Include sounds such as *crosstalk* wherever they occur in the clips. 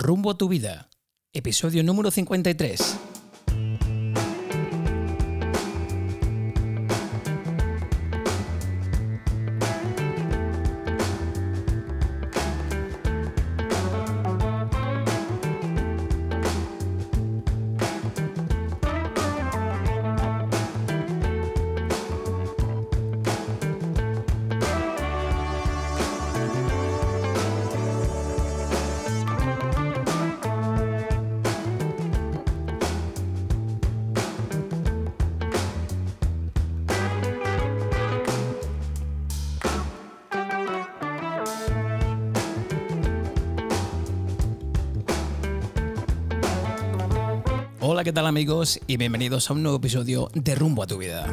Rumbo a tu vida, episodio número 53. Tal amigos? Y bienvenidos a un nuevo episodio de Rumbo a tu vida.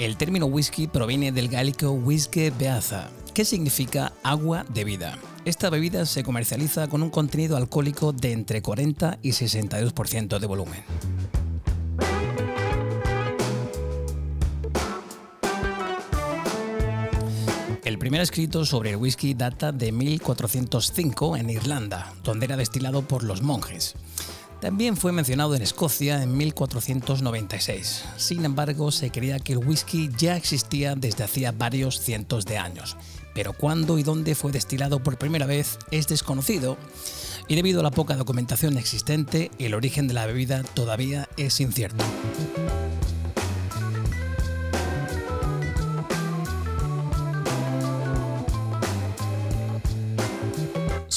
El término whisky proviene del gálico whisky beaza, que significa agua de vida. Esta bebida se comercializa con un contenido alcohólico de entre 40 y 62% de volumen. Primer escrito sobre el whisky data de 1405 en Irlanda, donde era destilado por los monjes. También fue mencionado en Escocia en 1496. Sin embargo, se creía que el whisky ya existía desde hacía varios cientos de años, pero cuándo y dónde fue destilado por primera vez es desconocido y debido a la poca documentación existente, el origen de la bebida todavía es incierto.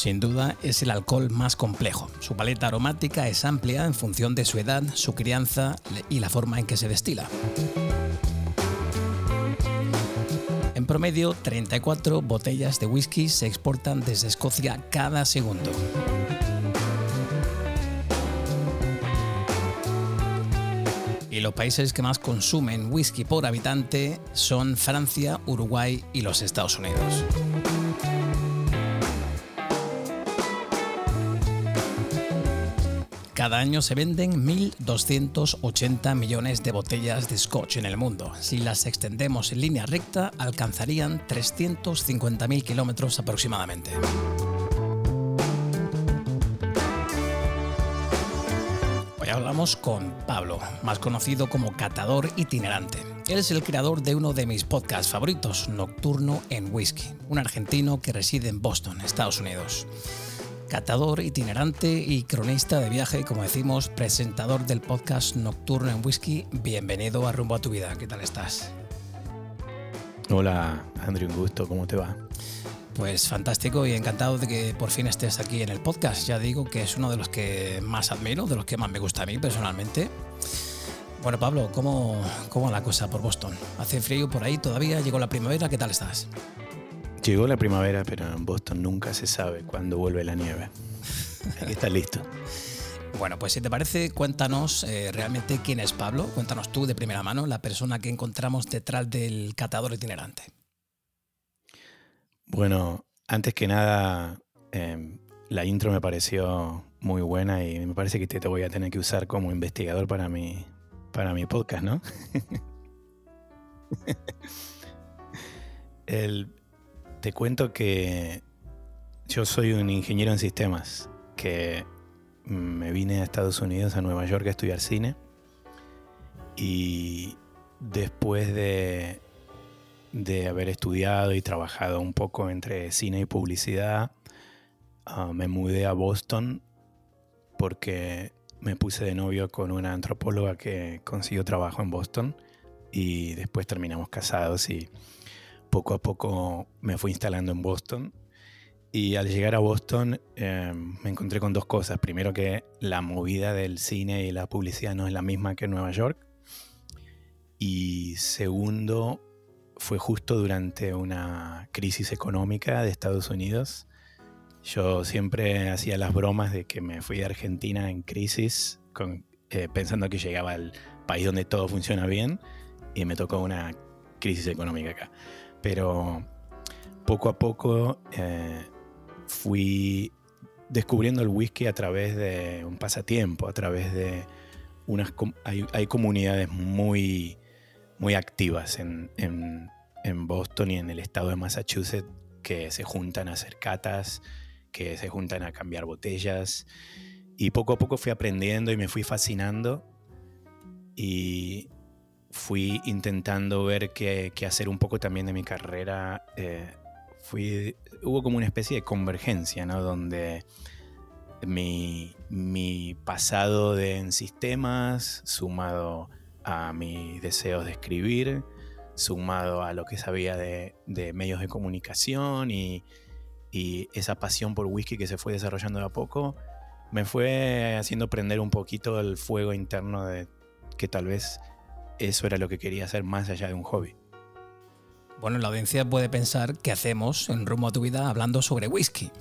Sin duda es el alcohol más complejo. Su paleta aromática es amplia en función de su edad, su crianza y la forma en que se destila. En promedio, 34 botellas de whisky se exportan desde Escocia cada segundo. Y los países que más consumen whisky por habitante son Francia, Uruguay y los Estados Unidos. Cada año se venden 1.280 millones de botellas de scotch en el mundo. Si las extendemos en línea recta, alcanzarían 350.000 kilómetros aproximadamente. Hoy hablamos con Pablo, más conocido como catador itinerante. Él es el creador de uno de mis podcasts favoritos, Nocturno en Whisky, un argentino que reside en Boston, Estados Unidos catador itinerante y cronista de viaje, como decimos, presentador del podcast Nocturno en Whisky. Bienvenido a Rumbo a tu Vida. ¿Qué tal estás? Hola, Andrew, un gusto. ¿Cómo te va? Pues fantástico y encantado de que por fin estés aquí en el podcast. Ya digo que es uno de los que más admiro, de los que más me gusta a mí personalmente. Bueno, Pablo, ¿cómo, cómo va la cosa por Boston? ¿Hace frío por ahí todavía? ¿Llegó la primavera? ¿Qué tal estás? Llegó la primavera, pero en Boston nunca se sabe cuándo vuelve la nieve. Aquí está listo. *laughs* Bueno, pues si te parece, cuéntanos eh, realmente quién es Pablo. Cuéntanos tú de primera mano, la persona que encontramos detrás del catador itinerante. Bueno, antes que nada, em, la intro me pareció muy buena y me parece que te, te voy a tener que usar como investigador para mi, para mi podcast, ¿no? *laughs* El, te cuento que yo soy un ingeniero en sistemas que me vine a Estados Unidos, a Nueva York, a estudiar cine. Y después de, de haber estudiado y trabajado un poco entre cine y publicidad, uh, me mudé a Boston porque me puse de novio con una antropóloga que consiguió trabajo en Boston y después terminamos casados y poco a poco me fui instalando en Boston. Y al llegar a Boston eh, me encontré con dos cosas. Primero que la movida del cine y la publicidad no es la misma que en Nueva York. Y segundo, fue justo durante una crisis económica de Estados Unidos. Yo siempre hacía las bromas de que me fui a Argentina en crisis, eh, pensando que llegaba al país donde todo funciona bien, y me tocó una crisis económica acá. Pero poco a poco eh, fui descubriendo el whisky a través de un pasatiempo, a través de unas... Hay, hay comunidades muy, muy activas en, en, en Boston y en el estado de Massachusetts que se juntan a hacer catas, que se juntan a cambiar botellas. Y poco a poco fui aprendiendo y me fui fascinando. Y fui intentando ver qué, hacer un poco también de mi carrera. Eh, fui, hubo como una especie de convergencia, ¿no? Donde mi, mi pasado de, en sistemas, sumado a mis deseos de escribir, sumado a lo que sabía de, medios de comunicación y, esa pasión por whisky que se fue desarrollando de a poco, me fue haciendo prender un poquito el fuego interno de que tal vez eso era lo que quería hacer más allá de un hobby. Bueno, la audiencia puede pensar que hacemos en Rumbo a tu vida hablando sobre whisky.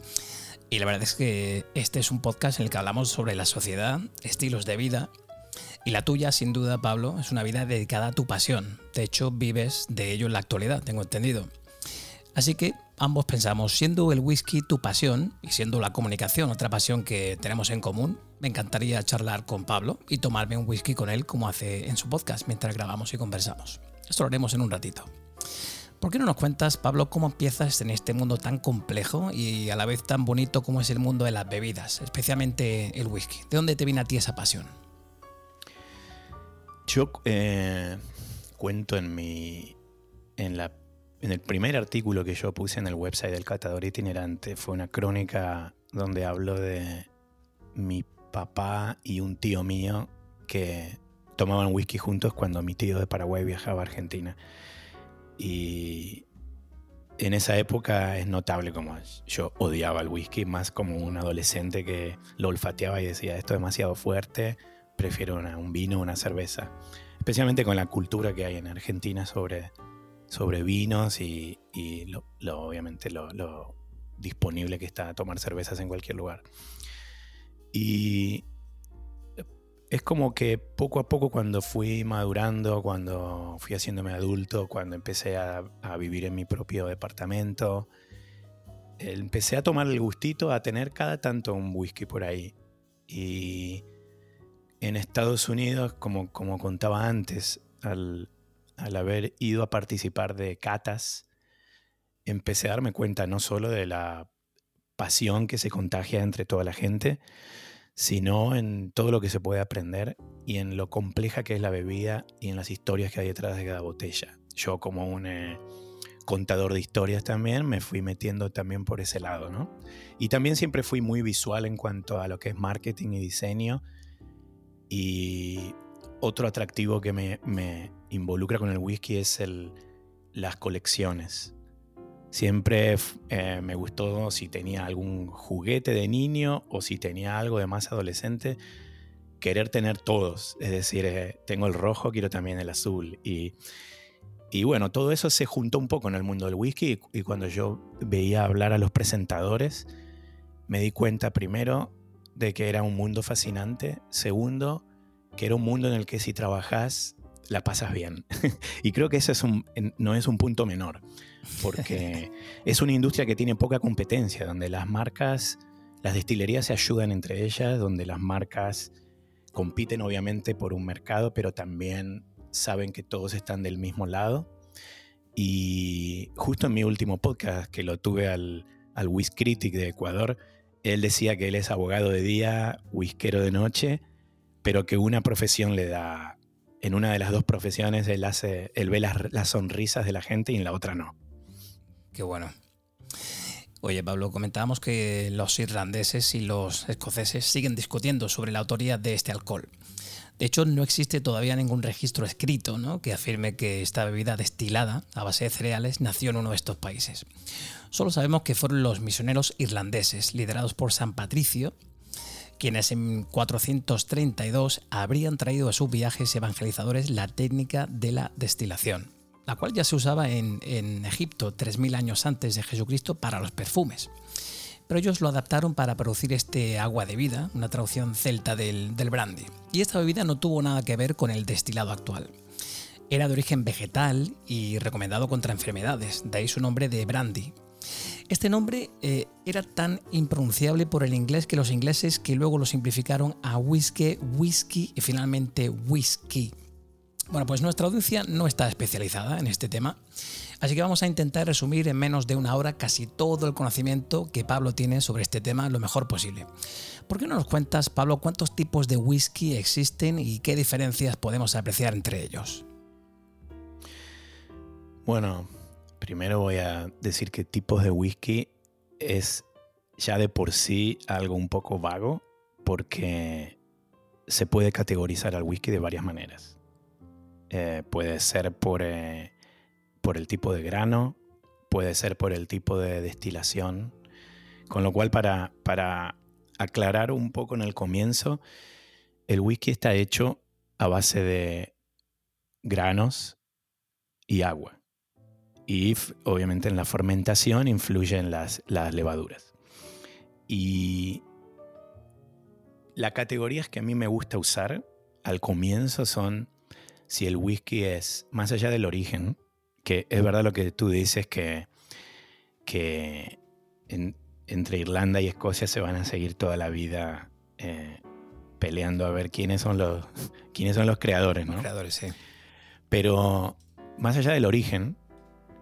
Y la verdad es que este es un podcast en el que hablamos sobre la sociedad, estilos de vida y la tuya, sin duda, Pablo, es una vida dedicada a tu pasión. De hecho, vives de ello en la actualidad, tengo entendido. Así que ambos pensamos, siendo el whisky tu pasión y siendo la comunicación otra pasión que tenemos en común, me encantaría charlar con Pablo y tomarme un whisky con él como hace en su podcast mientras grabamos y conversamos. Esto lo haremos en un ratito. ¿Por qué no nos cuentas, Pablo, cómo empiezas en este mundo tan complejo y a la vez tan bonito como es el mundo de las bebidas, especialmente el whisky? ¿De dónde te viene a ti esa pasión? Yo eh, cuento en mi. En, la, en el primer artículo que yo puse en el website del catador itinerante, fue una crónica donde hablo de mi papá y un tío mío que tomaban whisky juntos cuando mi tío de Paraguay viajaba a Argentina. Y en esa época es notable como yo odiaba el whisky, más como un adolescente que lo olfateaba y decía, esto es demasiado fuerte, prefiero un vino o una cerveza. Especialmente con la cultura que hay en Argentina sobre, sobre vinos y, lo, obviamente lo, lo, disponible que está a tomar cervezas en cualquier lugar. Y es como que poco a poco cuando fui madurando, cuando fui haciéndome adulto, cuando empecé a, vivir en mi propio departamento, empecé a tomar el gustito a tener cada tanto un whisky por ahí. Y en Estados Unidos, como, como contaba antes, al, haber ido a participar de catas, empecé a darme cuenta no solo de la pasión que se contagia entre toda la gente, sino en todo lo que se puede aprender y en lo compleja que es la bebida y en las historias que hay detrás de cada botella. Yo como un eh, contador de historias también me fui metiendo también por ese lado, ¿no? Y también siempre fui muy visual en cuanto a lo que es marketing y diseño y otro atractivo que me, involucra con el whisky es las colecciones. Siempre eh, me gustó si tenía algún juguete de niño o si tenía algo de más adolescente, querer tener todos. Es decir, eh, tengo el rojo, quiero también el azul. Y, y, bueno, todo eso se juntó un poco en el mundo del whisky y cuando yo veía hablar a los presentadores, me di cuenta primero de que era un mundo fascinante. Segundo, que era un mundo en el que si trabajas la pasas bien. *laughs* y creo que eso es un, no es un punto menor, porque *laughs* es una industria que tiene poca competencia, donde las marcas, las destilerías se ayudan entre ellas, donde las marcas compiten obviamente por un mercado, pero también saben que todos están del mismo lado. Y justo en mi último podcast, que lo tuve al, al Whisk Critic de Ecuador, él decía que él es abogado de día, whiskero de noche, pero que una profesión le da, en una de las dos profesiones él, hace, él ve las, sonrisas de la gente y en la otra no. Qué bueno. Oye, Pablo, comentábamos que los irlandeses y los escoceses siguen discutiendo sobre la autoría de este alcohol. De hecho, no existe todavía ningún registro escrito ¿no? que afirme que esta bebida destilada a base de cereales nació en uno de estos países. Solo sabemos que fueron los misioneros irlandeses, liderados por San Patricio, quienes en 432 habrían traído a sus viajes evangelizadores la técnica de la destilación, la cual ya se usaba en, Egipto 3.000 años antes de Jesucristo para los perfumes. Pero ellos lo adaptaron para producir este agua de vida, una traducción celta del, del brandy. Y esta bebida no tuvo nada que ver con el destilado actual. Era de origen vegetal y recomendado contra enfermedades, de ahí su nombre de brandy, este nombre eh, era tan impronunciable por el inglés que los ingleses que luego lo simplificaron a whisky, whisky y finalmente whisky. Bueno, pues nuestra audiencia no está especializada en este tema, Así que vamos a intentar resumir en menos de una hora casi todo el conocimiento que Pablo tiene sobre este tema lo mejor posible. ¿Por qué no nos cuentas, Pablo, cuántos tipos de whisky existen y qué diferencias podemos apreciar entre ellos? Bueno, primero voy a decir que tipos de whisky es ya de por sí algo un poco vago porque se puede categorizar al whisky de varias maneras. Eh, puede ser por, eh, por el tipo de grano, puede ser por el tipo de destilación, con lo cual para, para aclarar un poco en el comienzo, el whisky está hecho a base de granos y agua. Y obviamente en la fermentación influyen las, las levaduras. Y las categorías que a mí me gusta usar al comienzo son si el whisky es, más allá del origen, que es verdad lo que tú dices, que, que entre Irlanda y Escocia se van a seguir toda la vida eh, peleando a ver quiénes son los, *laughs* quiénes son los creadores, ¿no? creadores, sí. Pero más allá del origen,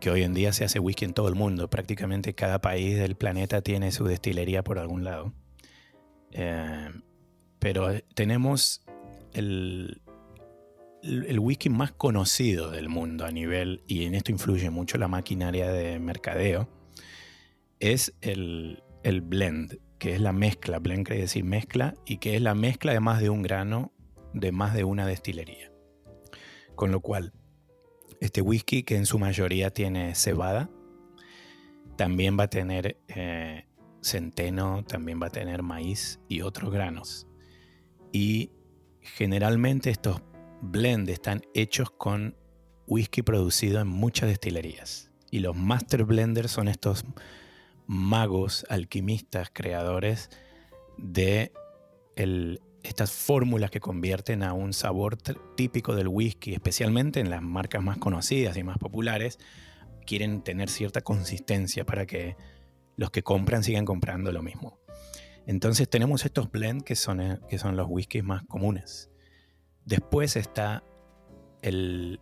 que hoy en día se hace whisky en todo el mundo, prácticamente cada país del planeta tiene su destilería por algún lado. Eh, pero tenemos el, el whisky más conocido del mundo a nivel, y en esto influye mucho la maquinaria de mercadeo, es el, el blend, que es la mezcla. Blend quiere decir mezcla, y que es la mezcla de más de un grano de más de una destilería. Con lo cual, este whisky, que en su mayoría tiene cebada, también va a tener eh, centeno, también va a tener maíz y otros granos. Y generalmente estos blends están hechos con whisky producido en muchas destilerías. Y los master blenders son estos magos, alquimistas, creadores de estas fórmulas que convierten a un sabor típico del whisky, especialmente en las marcas más conocidas y más populares, quieren tener cierta consistencia para que los que compran sigan comprando lo mismo. Entonces tenemos estos blends que son, eh, que son los whiskies más comunes. Después está el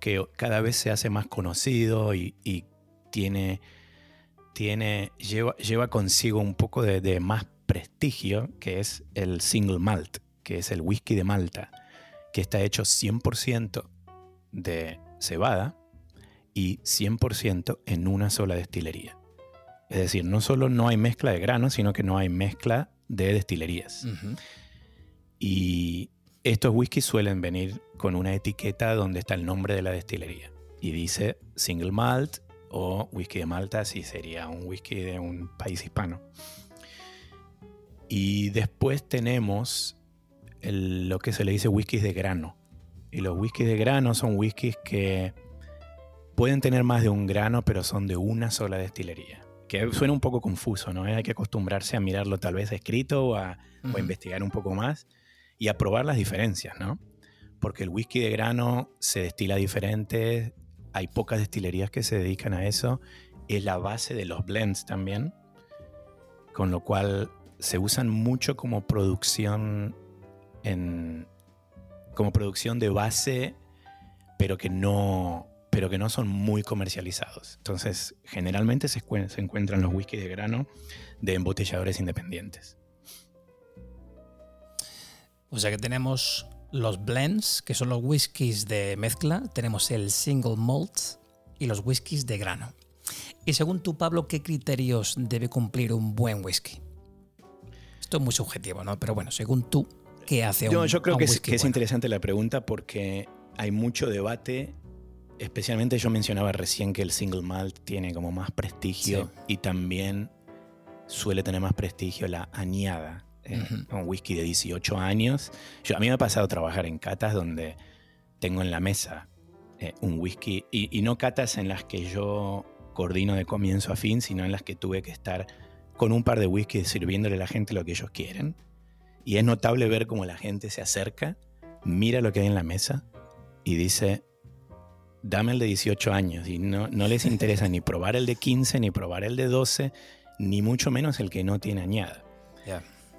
que cada vez se hace más conocido y, tiene, tiene, lleva, lleva, consigo un poco de, más prestigio, que es el single malt, que es el whisky de Malta, que está hecho 100% de cebada y 100% en una sola destilería. Es decir, no solo no hay mezcla de granos, sino que no hay mezcla de destilerías. Y estos whiskies suelen venir con una etiqueta donde está el nombre de la destilería. Y dice single malt o whisky de Malta, si sería un whisky de un país hispano. Y después tenemos lo que se le dice whiskies de grano. Y los whiskies de grano son whiskies que pueden tener más de un grano, pero son de una sola destilería que suena un poco confuso, ¿no? Hay que acostumbrarse a mirarlo tal vez escrito o a, investigar un poco más y a probar las diferencias, ¿no? Porque el whisky de grano se destila diferente, hay pocas destilerías que se dedican a eso, es la base de los blends también, con lo cual se usan mucho como producción en, como producción de base, pero que no, pero que no son muy comercializados. Entonces, generalmente se, encuentran los whisky de grano de embotelladores independientes. O sea que tenemos los blends, que son los whiskies de mezcla, tenemos el single malt y los whiskies de grano. Y según tú, Pablo, ¿qué criterios debe cumplir un buen whisky? Esto es muy subjetivo, ¿no? Pero bueno, según tú, ¿qué hace un, Yo creo que, es, que es interesante la pregunta porque hay mucho debate especialmente yo mencionaba recién que el single malt tiene como más prestigio y también suele tener más prestigio la añada. Eh, un whisky de 18 años. Yo, a mí me ha pasado trabajar en catas donde tengo en la mesa eh, un whisky, y, no catas en las que yo coordino de comienzo a fin, sino en las que tuve que estar con un par de whisky sirviéndole a la gente lo que ellos quieren. Y es notable ver cómo la gente se acerca, mira lo que hay en la mesa y dice, dame el de 18 años y no, no les interesa ni probar el de 15, ni probar el de 12, ni mucho menos el que no tiene añada.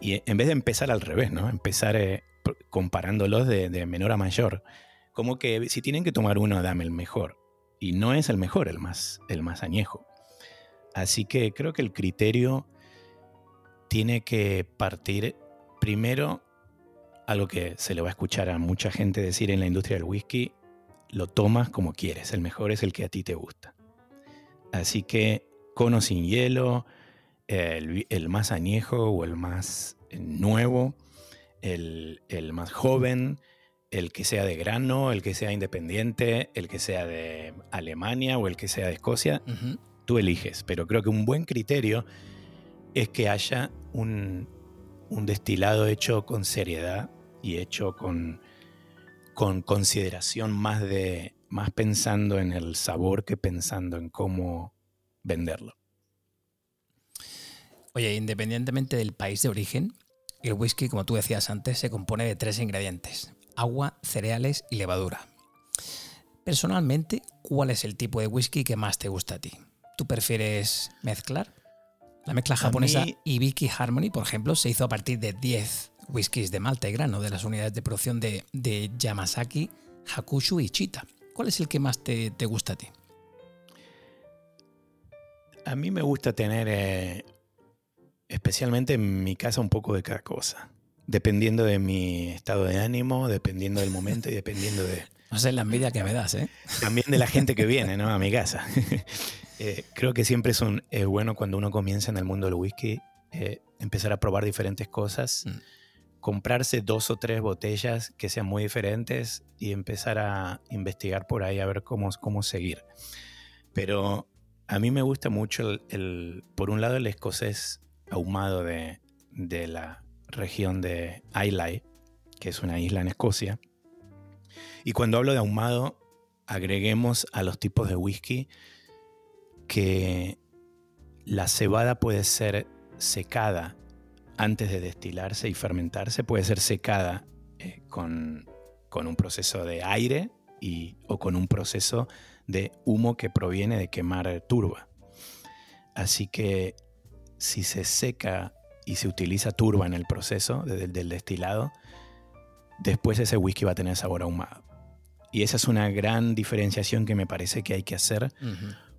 Y en vez de empezar al revés, ¿no? Empezar eh, comparándolos de, menor a mayor. Como que si tienen que tomar uno, dame el mejor. y no es el mejor, el más, el más añejo. Así que creo que el criterio tiene que partir primero algo que se le va a escuchar a mucha gente decir en la industria del whisky, lo tomas como quieres, el mejor es el que a ti te gusta. Así que cono sin hielo, el, más añejo o el más nuevo, el, más joven, el que sea de grano, el que sea independiente, el que sea de Alemania o el que sea de Escocia, tú eliges. Pero creo que un buen criterio es que haya un, un destilado hecho con seriedad y hecho con, con consideración más de más pensando en el sabor que pensando en cómo venderlo. Oye, independientemente del país de origen, el whisky, como tú decías antes, se compone de tres ingredientes: agua, cereales y levadura. Personalmente, ¿cuál es el tipo de whisky que más te gusta a ti? ¿Tú prefieres mezclar? La mezcla japonesa Ibiki Harmony, por ejemplo, se hizo a partir de 10 whiskies de malta y grano de las unidades de producción de, de Yamasaki, Hakushu y Chita. ¿Cuál es el que más te, gusta a ti? A mí me gusta tener, eh, especialmente en mi casa, un poco de cada cosa. Dependiendo de mi estado de ánimo, dependiendo del momento y dependiendo de... No sé la envidia que me das, ¿eh? También de la gente que viene, ¿no? A mi casa. *laughs* Eh, creo que siempre es, un, bueno cuando uno comienza en el mundo del whisky eh, empezar a probar diferentes cosas, mm. comprarse dos o tres botellas que sean muy diferentes y empezar a investigar por ahí a ver cómo, cómo seguir. Pero a mí me gusta mucho, el, por un lado, el escocés ahumado de, de la región de Islay, que es una isla en Escocia. Y cuando hablo de ahumado, agreguemos a los tipos de whisky que la cebada puede ser secada antes de destilarse y fermentarse, puede ser secada eh, con, un proceso de aire y, o con un proceso de humo que proviene de quemar turba. Así que si se seca y se utiliza turba en el proceso del destilado, después ese whisky va a tener sabor ahumado. Y esa es una gran diferenciación que me parece que hay que hacer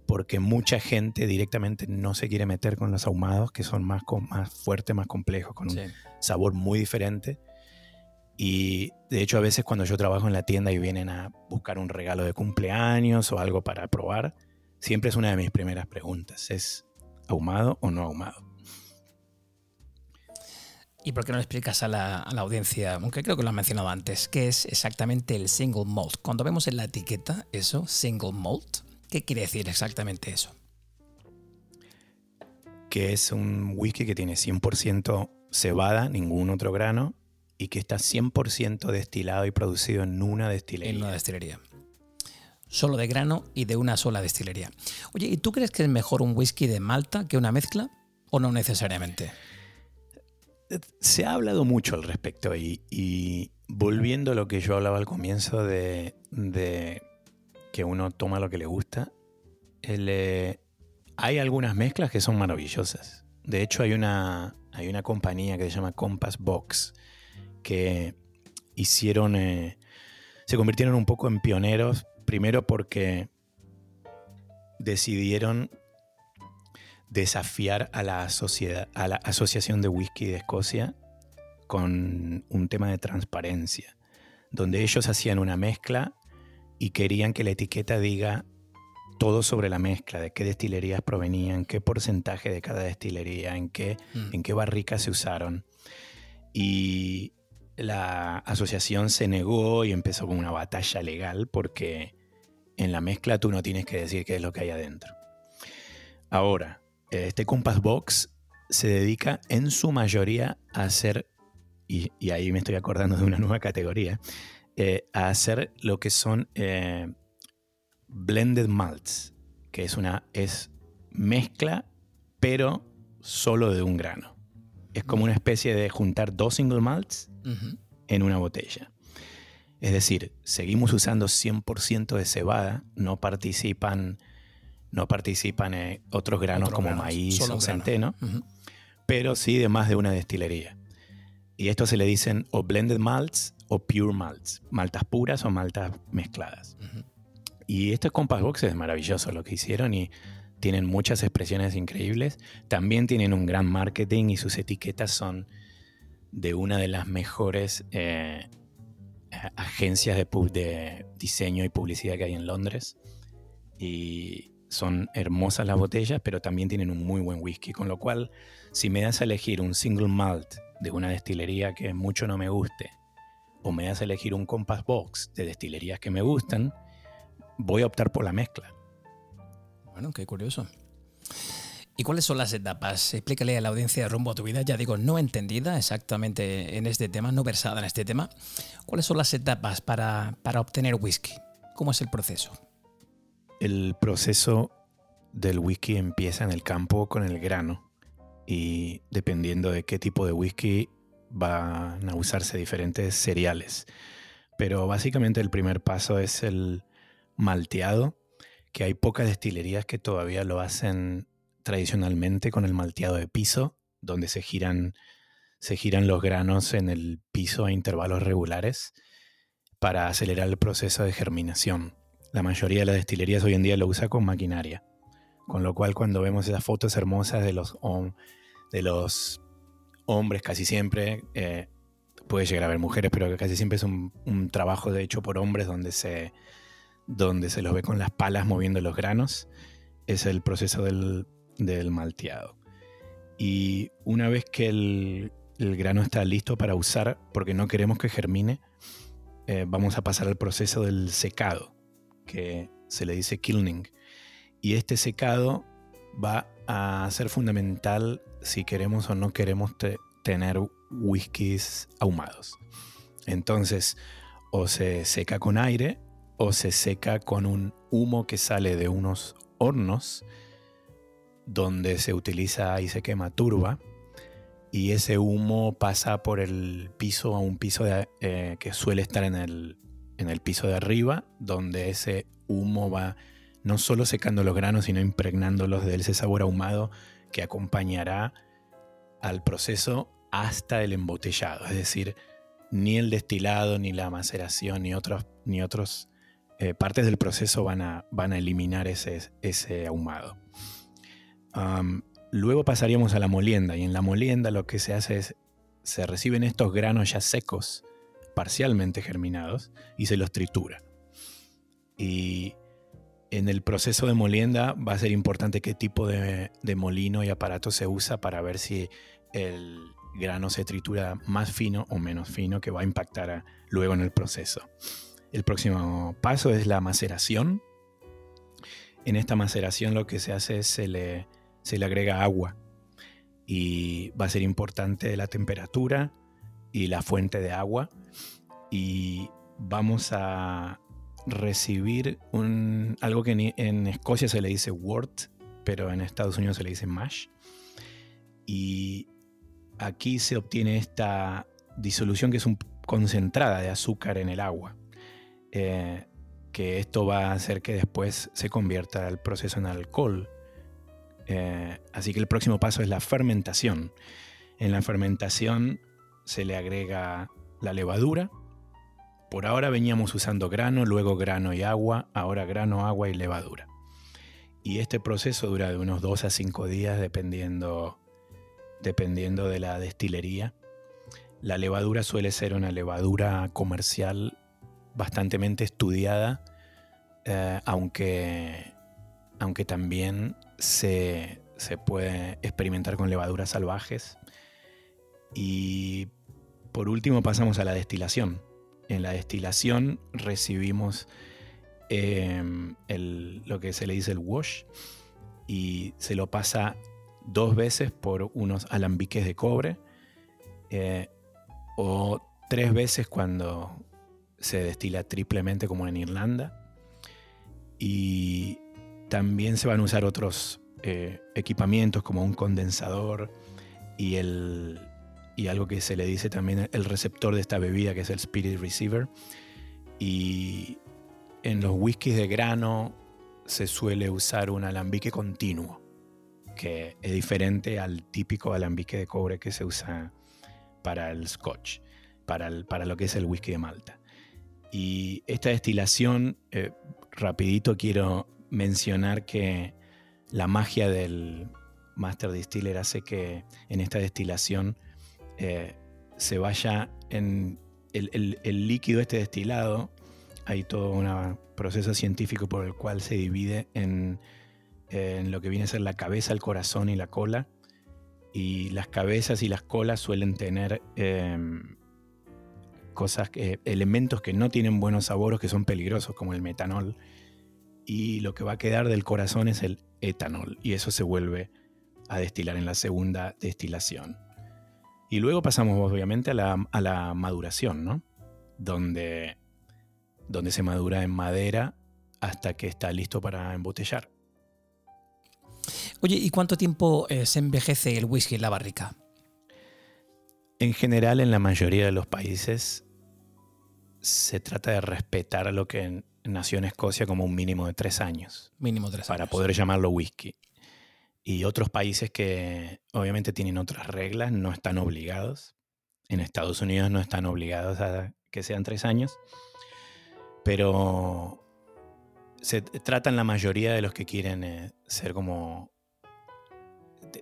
porque mucha gente directamente no se quiere meter con los ahumados, que son más, más fuertes, más complejos, con un sabor muy diferente. Y de hecho a veces cuando yo trabajo en la tienda y vienen a buscar un regalo de cumpleaños o algo para probar, siempre es una de mis primeras preguntas, ¿es ahumado o no ahumado? ¿Y por qué no le explicas a la, a la, audiencia, aunque creo que lo han mencionado antes, qué es exactamente el single malt? Cuando vemos en la etiqueta eso, single malt, ¿Qué quiere decir exactamente eso? Que es un whisky que tiene 100% cebada, ningún otro grano, y que está 100% destilado y producido en una destilería. En una destilería. Solo de grano y de una sola destilería. Oye, ¿y tú crees que es mejor un whisky de Malta que una mezcla? ¿O no necesariamente? Se ha hablado mucho al respecto y, volviendo a lo que yo hablaba al comienzo de que uno toma lo que le gusta. Eh, hay algunas mezclas que son maravillosas. De hecho, hay una, hay una compañía que se llama Compass Box que hicieron, eh, se convirtieron un poco en pioneros, primero porque decidieron desafiar a la, sociedad, a la Asociación de Whisky de Escocia con un tema de transparencia, donde ellos hacían una mezcla y querían que la etiqueta diga todo sobre la mezcla, de qué destilerías provenían, qué porcentaje de cada destilería, en qué, mm. en qué barricas se usaron. Y la asociación se negó y empezó con una batalla legal porque en la mezcla tú no tienes que decir qué es lo que hay adentro. Ahora, este Compass Box se dedica en su mayoría a hacer, y, y ahí me estoy acordando de una nueva categoría, eh, a hacer lo que son eh, blended malts, que es una es mezcla, pero solo de un grano. Es como una especie de juntar dos single malts en una botella. Es decir, seguimos usando 100% de cebada, no participan, no participan eh, otros granos como maíz o centeno, pero sí de más de una destilería. Y esto se le dicen o blended malts o pure malts, maltas puras o maltas mezcladas. y estos Compass Box es maravilloso lo que hicieron y tienen muchas expresiones increíbles. También tienen un gran marketing y sus etiquetas son de una de las mejores eh, agencias de, de, diseño y publicidad que hay en Londres. Y son hermosas las botellas, pero también tienen un muy buen whisky. Con lo cual, si me das a elegir un single malt de una destilería que mucho no me guste, o me das a elegir un compass box de destilerías que me gustan, voy a optar por la mezcla. Bueno, qué curioso. ¿Y cuáles son las etapas? Explícale a la audiencia de rumbo a tu vida, ya digo, no entendida exactamente en este tema, no versada en este tema. ¿Cuáles son las etapas para, para obtener whisky? ¿Cómo es el proceso? El proceso del whisky empieza en el campo con el grano y dependiendo de qué tipo de whisky van a usarse diferentes cereales. Pero básicamente el primer paso es el malteado, que hay pocas destilerías que todavía lo hacen tradicionalmente con el malteado de piso, donde se giran, se giran los granos en el piso a intervalos regulares para acelerar el proceso de germinación. La mayoría de las destilerías hoy en día lo usa con maquinaria, con lo cual cuando vemos esas fotos hermosas de los, de los hombres casi siempre, eh, puede llegar a haber mujeres, pero casi siempre es un, trabajo de hecho por hombres donde se, donde se los ve con las palas moviendo los granos. Es el proceso del, del malteado. Y una vez que el, grano está listo para usar, porque no queremos que germine, eh, vamos a pasar al proceso del secado, que se le dice kilning. Y este secado va a ser fundamental si queremos o no queremos tener whiskies ahumados. Entonces, o se seca con aire o se seca con un humo que sale de unos hornos donde se utiliza y se quema turba y ese humo pasa por el piso a un piso eh, que suele estar en el, en el piso de arriba, donde ese humo va no solo secando los granos, sino impregnándolos de ese sabor ahumado que acompañará al proceso hasta el embotellado. Es decir, ni el destilado, ni la maceración, ni otros, ni otros eh, partes del proceso van a, van a eliminar ese, ese ahumado luego pasaríamos a la molienda y en la molienda lo que se hace es, se reciben estos granos ya secos, parcialmente germinados, y se los tritura. Y en el proceso de molienda va a ser importante qué tipo de, molino y aparato se usa para ver si el grano se tritura más fino o menos fino que va a impactar luego en el proceso. El próximo paso es la maceración. En esta maceración lo que se hace es se le se le agrega agua y va a ser importante la temperatura y la fuente de agua y vamos a recibir un, algo que en, Escocia se le dice wort, pero en Estados Unidos se le dice mash. Y aquí se obtiene esta disolución que es un, concentrada de azúcar en el agua. Eh, que esto va a hacer que después se convierta el proceso en alcohol eh, así que el próximo paso es la fermentación. En la fermentación se le agrega la levadura. Por ahora veníamos usando grano, luego grano y agua, ahora grano, agua y levadura. Y este proceso dura de unos 2 a 5 días dependiendo, dependiendo de la destilería. La levadura suele ser una levadura comercial bastante estudiada, eh, aunque, aunque también se, puede experimentar con levaduras salvajes. Y por último pasamos a la destilación. En la destilación recibimos em, lo que se le dice el wash y se lo pasa dos veces por unos alambiques de cobre eh, o tres veces cuando se destila triplemente como en Irlanda. Y también se van a usar otros eh, equipamientos como un condensador y, el, y algo que se le dice también el receptor de esta bebida, que es el Spirit Receiver. Y en los whiskies de grano se suele usar un alambique continuo, que es diferente al típico alambique de cobre que se usa para el scotch, para, para lo que es el whisky de Malta. Y esta destilación eh, rapidito quiero mencionar que la magia del Master Distiller hace que en esta destilación eh, se vaya en el, líquido este destilado. Hay todo un proceso científico por el cual se divide en, lo que viene a ser la cabeza, el corazón y la cola. Y las cabezas y las colas suelen tener em, cosas, elementos que no tienen buenos sabores, que son peligrosos, como el metanol. Y lo que va a quedar del corazón es el etanol. Y eso se vuelve a destilar en la segunda destilación. Y luego pasamos obviamente a la, maduración, ¿no? Donde, donde se madura en madera hasta que está listo para embotellar. Oye, ¿y cuánto tiempo eh, se envejece el whisky en la barrica? En general, en la mayoría de los países se trata de respetar a lo que nació en Escocia como un mínimo de tres años. Mínimo tres Para poder llamarlo whisky. Y otros países que obviamente tienen otras reglas no están obligados. En Estados Unidos no están obligados a que sean tres años. Pero se tratan la mayoría de los que quieren eh, ser como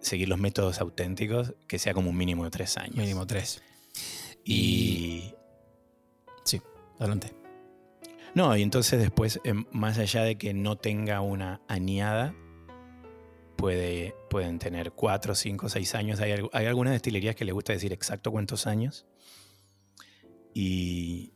seguir los métodos auténticos, que sea como un mínimo de tres años. Mínimo tres. Y... Sí, adelante. No, y entonces después, em, más allá de que no tenga una añada, pueden tener 4, 5, 6 años. Hay, algunas destilerías que les gusta decir exacto cuántos años y,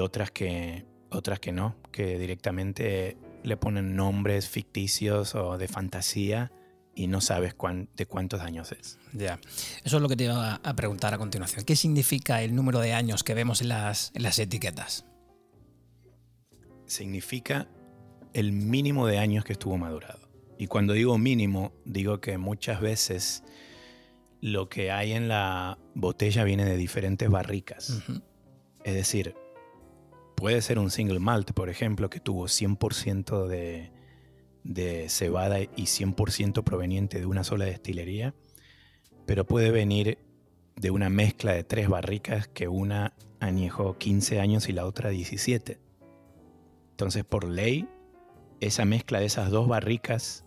otras, que, otras que no, que directamente le ponen nombres ficticios o de fantasía y no sabes de cuántos años es. Ya, eso es lo que te iba a preguntar a continuación. ¿Qué significa el número de años que vemos en las, en las etiquetas? Significa el mínimo de años que estuvo madurado. Y cuando digo mínimo, digo que muchas veces lo que hay en la botella viene de diferentes barricas. Es decir, puede ser un single malt, por ejemplo, que tuvo 100% de, de cebada y 100% proveniente de una sola destilería, pero puede venir de una mezcla de tres barricas que una añejó 15 años y la otra 17. Entonces, por ley, esa mezcla de esas dos barricas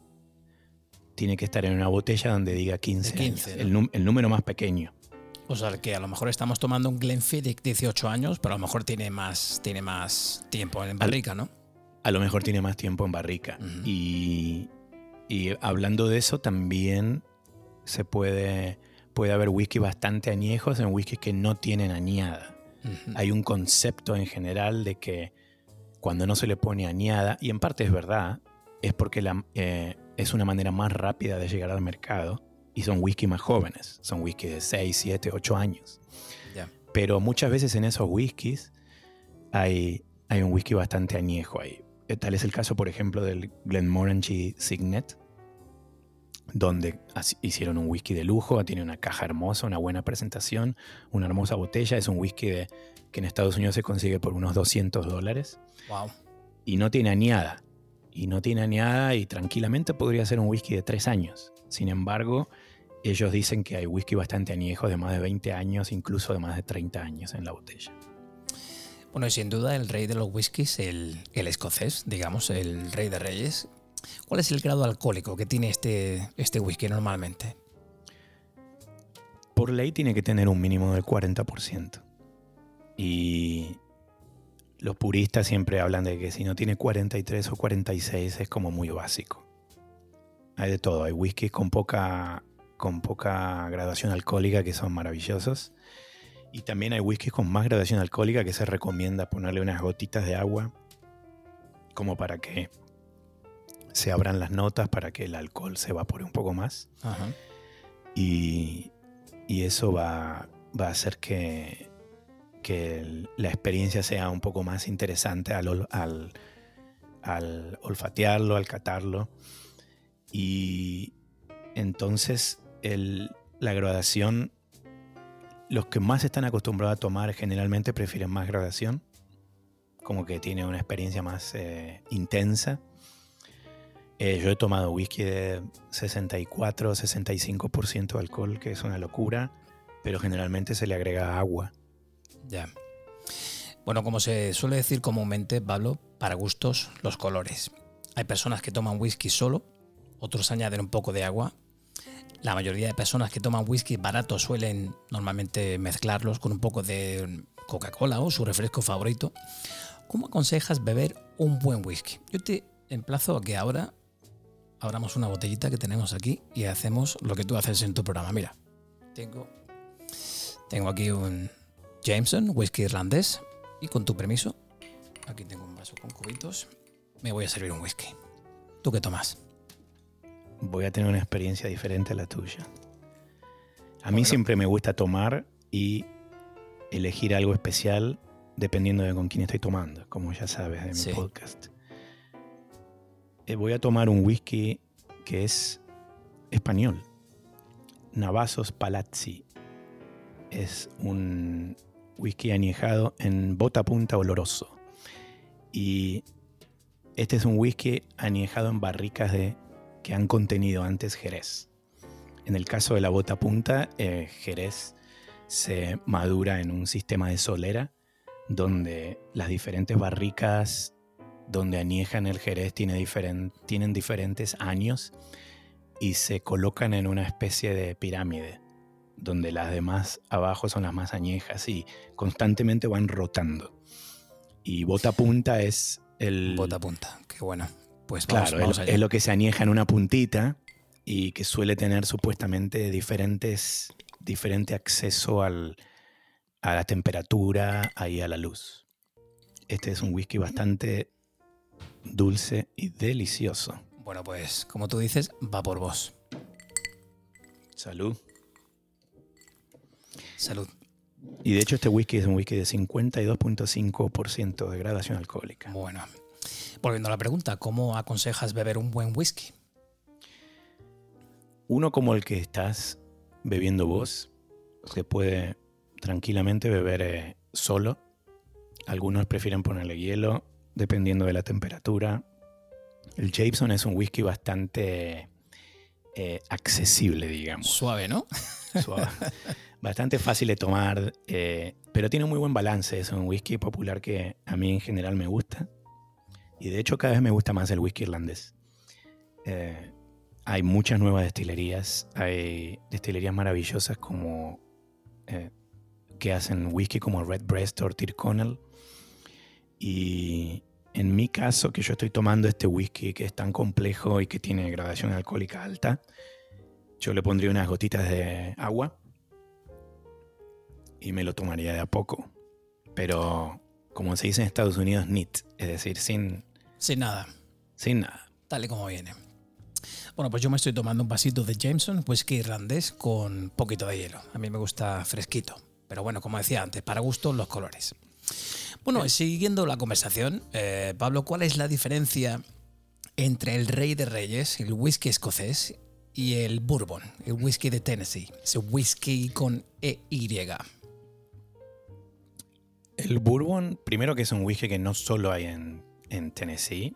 tiene que estar en una botella donde diga 15, el, número más pequeño. O sea, que a lo mejor estamos tomando un Glenfiddich 18 años, pero a lo mejor tiene más, tiene más tiempo en barrica, ¿no? A lo mejor tiene más tiempo en barrica. y, hablando de eso, también se puede, puede haber whisky bastante añejos en whisky que no tienen añada. Hay un concepto en general de que cuando no se le pone añada, y en parte es verdad, es porque la, eh, es una manera más rápida de llegar al mercado y son whisky más jóvenes, son whisky de 6, 7, 8 años. Pero muchas veces en esos whiskies hay, hay un whisky bastante añejo ahí. Eh, tal es el caso, por ejemplo, del Glenmorangie Signet, donde hicieron un whisky de lujo, tiene una caja hermosa, una buena presentación, una hermosa botella. Es un whisky de, que en Estados Unidos se consigue por unos 200 dólares. Wow. Y no tiene añada y no tiene añada y tranquilamente podría ser un whisky de tres años. Sin embargo, ellos dicen que hay whisky bastante añejos de más de 20 años, incluso de más de 30 años en la botella. Bueno, y sin duda el rey de los whiskies, el, el escocés, digamos, el rey de reyes. ¿Cuál es el grado alcohólico que tiene este, este whisky normalmente? Por ley tiene que tener un mínimo del 40%. Y los puristas siempre hablan de que si no tiene 43 o 46 es como muy básico. Hay de todo, hay whiskies con poca, con poca graduación alcohólica que son maravillosos. Y también hay whiskies con más graduación alcohólica que se recomienda ponerle unas gotitas de agua como para que se abran las notas, para que el alcohol se evapore un poco más. Y, y, eso va, va a hacer que, que la experiencia sea un poco más interesante al, al, olfatearlo, al catarlo. Y entonces la graduación, los que más están acostumbrados a tomar generalmente prefieren más graduación, como que tiene una experiencia más eh, intensa. Eh, yo he tomado whisky de 64 65% de alcohol, que es una locura, pero generalmente se le agrega agua ya. Bueno, como se suele decir comúnmente, Pablo, para gustos los colores. Hay personas que toman whisky solo, otros añaden un poco de agua. La mayoría de personas que toman whisky barato suelen normalmente mezclarlos con un poco de Coca-Cola o su refresco favorito. ¿Cómo aconsejas beber un buen whisky? Yo te emplazo a que ahora abramos una botellita que tenemos aquí y hacemos lo que tú haces en tu programa. Mira, tengo, tengo aquí un Jameson, whisky irlandés, y con tu permiso, aquí tengo un vaso con cubitos, me voy a servir un whisky. ¿Tú qué tomas? Voy a tener una experiencia diferente a la tuya. A mí siempre me gusta tomar y elegir algo especial dependiendo de con quién estoy tomando, como ya sabes de mi podcast. Eh, voy a tomar un whisky que es español. Navazos Palazzi. Es un whisky añejado en bota punta oloroso. Y este es un whisky añejado en barricas de, que han contenido antes Jerez. En el caso de la bota punta, eh, Jerez se madura en un sistema de solera donde las diferentes barricas donde aniejan el Jerez tiene tienen diferentes años y se colocan en una especie de pirámide donde las demás abajo son las más añejas y constantemente van rotando. Y bota punta es el... Bota punta, qué bueno. Pues claro, es, lo que se añeja en una puntita y que suele tener supuestamente diferentes, diferente acceso al, a la temperatura y a la luz. Este es un whisky bastante dulce y delicioso. Bueno, pues como tú dices, va por vos. Salud. Salud. Y de hecho este whisky es un whisky de 52.5% de gradación alcohólica. Bueno, volviendo a la pregunta, ¿cómo aconsejas beber un buen whisky? Uno como el que estás bebiendo vos, se puede tranquilamente beber eh, solo. Algunos prefieren ponerle hielo, dependiendo de la temperatura. El Jameson es un whisky bastante eh, accesible, digamos. Suave, ¿no? Suave. *laughs* bastante fácil de tomar, eh, pero tiene muy buen balance. Es un whisky popular que a mí en general me gusta. Y de hecho cada vez me gusta más el whisky irlandés. hay muchas nuevas destilerías. Hay destilerías maravillosas como que hacen whisky como Redbreast o Tyrconnell. Y en mi caso, que yo estoy tomando este whisky que es tan complejo y que tiene gradación alcohólica alta, yo le pondría unas gotitas de agua y me lo tomaría de a poco. Pero, como se dice en Estados Unidos, neat, es decir, sin... Sin nada. Sin nada. Tal y como viene. Bueno, pues yo me estoy tomando un vasito de Jameson, whisky irlandés con poquito de hielo. A mí me gusta fresquito. Pero bueno, como decía antes, para gusto los colores. Bueno, siguiendo la conversación, eh, Pablo, ¿cuál es la diferencia entre el Rey de Reyes, el whisky escocés, y el Bourbon, el whisky de Tennessee? Ese whisky con EY. El Bourbon, primero que es un whisky que no solo hay en, en Tennessee,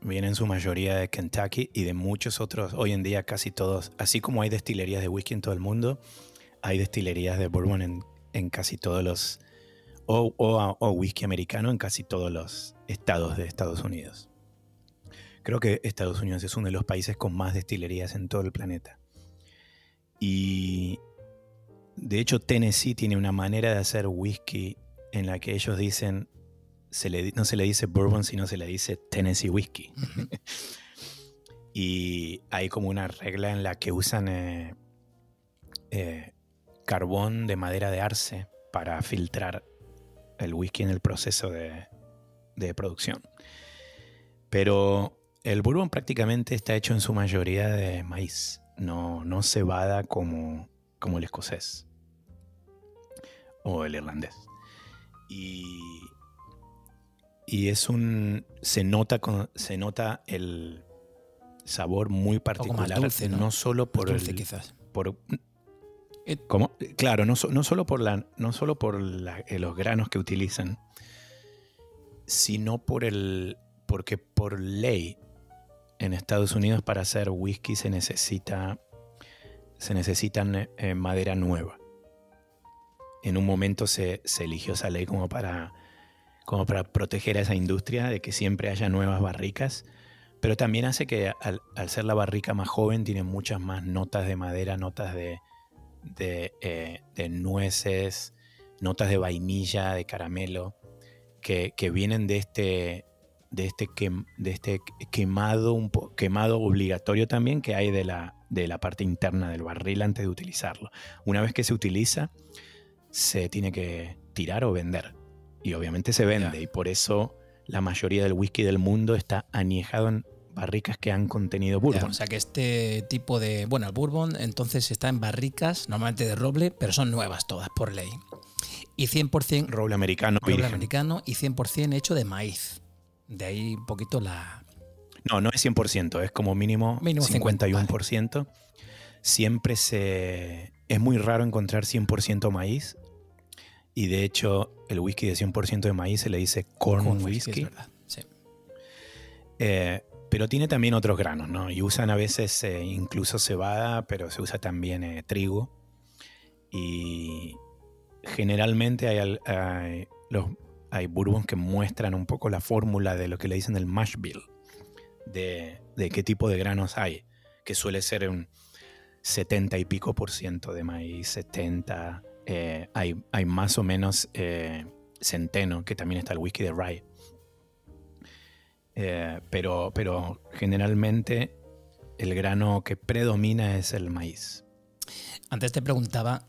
viene en su mayoría de Kentucky y de muchos otros, hoy en día casi todos, así como hay destilerías de whisky en todo el mundo, hay destilerías de bourbon en en casi todos los, o, whisky americano en casi todos los estados de Estados Unidos. Creo que Estados Unidos es uno de los países con más destilerías en todo el planeta. Y de hecho Tennessee tiene una manera de hacer whisky en la que ellos dicen, se le, no se le dice bourbon, sino se le dice Tennessee whiskey. *laughs* y hay como una regla en la que usan eh, eh, carbón de madera de arce para filtrar el whisky en el proceso de, producción. Pero el bourbon prácticamente está hecho en su mayoría de maíz, no, no cebada como, como el escocés o el irlandés. Y, y es un. Se nota, se nota el sabor muy particular, ¿no? solo por el. quizás. Por, eh, ¿Cómo? Claro, no, solo por, la, no solo por eh, los granos que utilizan, sino por el. porque por ley en Estados Unidos para hacer whisky se necesita. se necesitan eh, madera nueva. En un momento se, eligió esa ley como para como para proteger a esa industria de que siempre haya nuevas barricas, pero también hace que al, ser la barrica más joven tiene muchas más notas de madera, notas de, de, eh, nueces, notas de vainilla, de caramelo, que, vienen de este, de este, de este quemado, un quemado obligatorio también que hay de la, de la parte interna del barril antes de utilizarlo. Una vez que se utiliza, se tiene que tirar o vender. Y obviamente se vende. Y por eso la mayoría del whisky del mundo está añejado en barricas que han contenido bourbon. o sea que este tipo de. Bueno, el bourbon entonces está en barricas, normalmente de roble, pero son nuevas todas por ley. Y 100%. Roble americano. Roble americano y 100% hecho de maíz. De ahí un poquito la. No, no es 100%, es como mínimo, mínimo 51%. Siempre se. Es muy raro encontrar 100% maíz. Y de hecho, el whisky de 100% de maíz se le dice corn, whisky. Eh, pero tiene también otros granos, ¿no? Y usan a veces eh, incluso cebada, pero se usa también eh, trigo. Y generalmente hay, hay, los, hay bourbons que muestran un poco la fórmula de lo que le dicen el mash bill, de, de qué tipo de granos hay, que suele ser un 70 y pico por ciento de maíz, 70, eh, hay, hay, más o menos eh, centeno, que también está el whisky de rye. Eh, pero, pero generalmente el grano que predomina es el maíz. Antes te preguntaba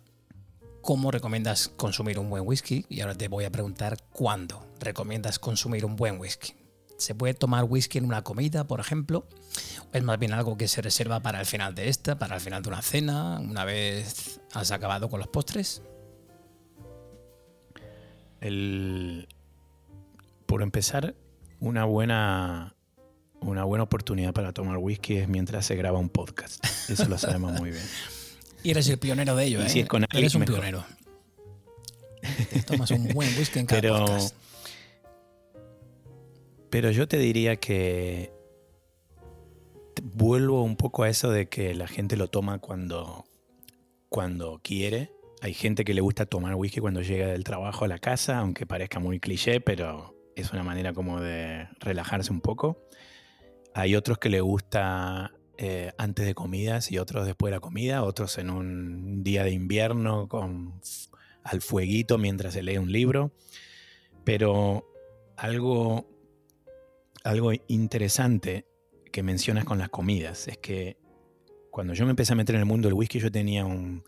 cómo recomiendas consumir un buen whisky y ahora te voy a preguntar cuándo recomiendas consumir un buen whisky. ¿Se puede tomar whisky en una comida, por ejemplo? ¿O es más bien algo que se reserva para el final de esta, para el final de una cena, una vez has acabado con los postres? El, por empezar, una buena, una buena oportunidad para tomar whisky es mientras se graba un podcast. Eso lo sabemos muy bien. *laughs* Y eres el pionero de ello, ¿eh? Si es con eres un pionero. tomas un buen whisky en cada pero, podcast. Pero yo te diría que vuelvo un poco a eso de que la gente lo toma cuando, cuando quiere hay gente que le gusta tomar whisky cuando llega del trabajo a la casa, aunque parezca muy cliché, pero es una manera como de relajarse un poco. Hay otros que le gusta eh, antes de comidas y otros después de la comida, otros en un día de invierno con al fueguito mientras se lee un libro. Pero algo, algo interesante que mencionas con las comidas es que cuando yo me empecé a meter en el mundo del whisky yo tenía un,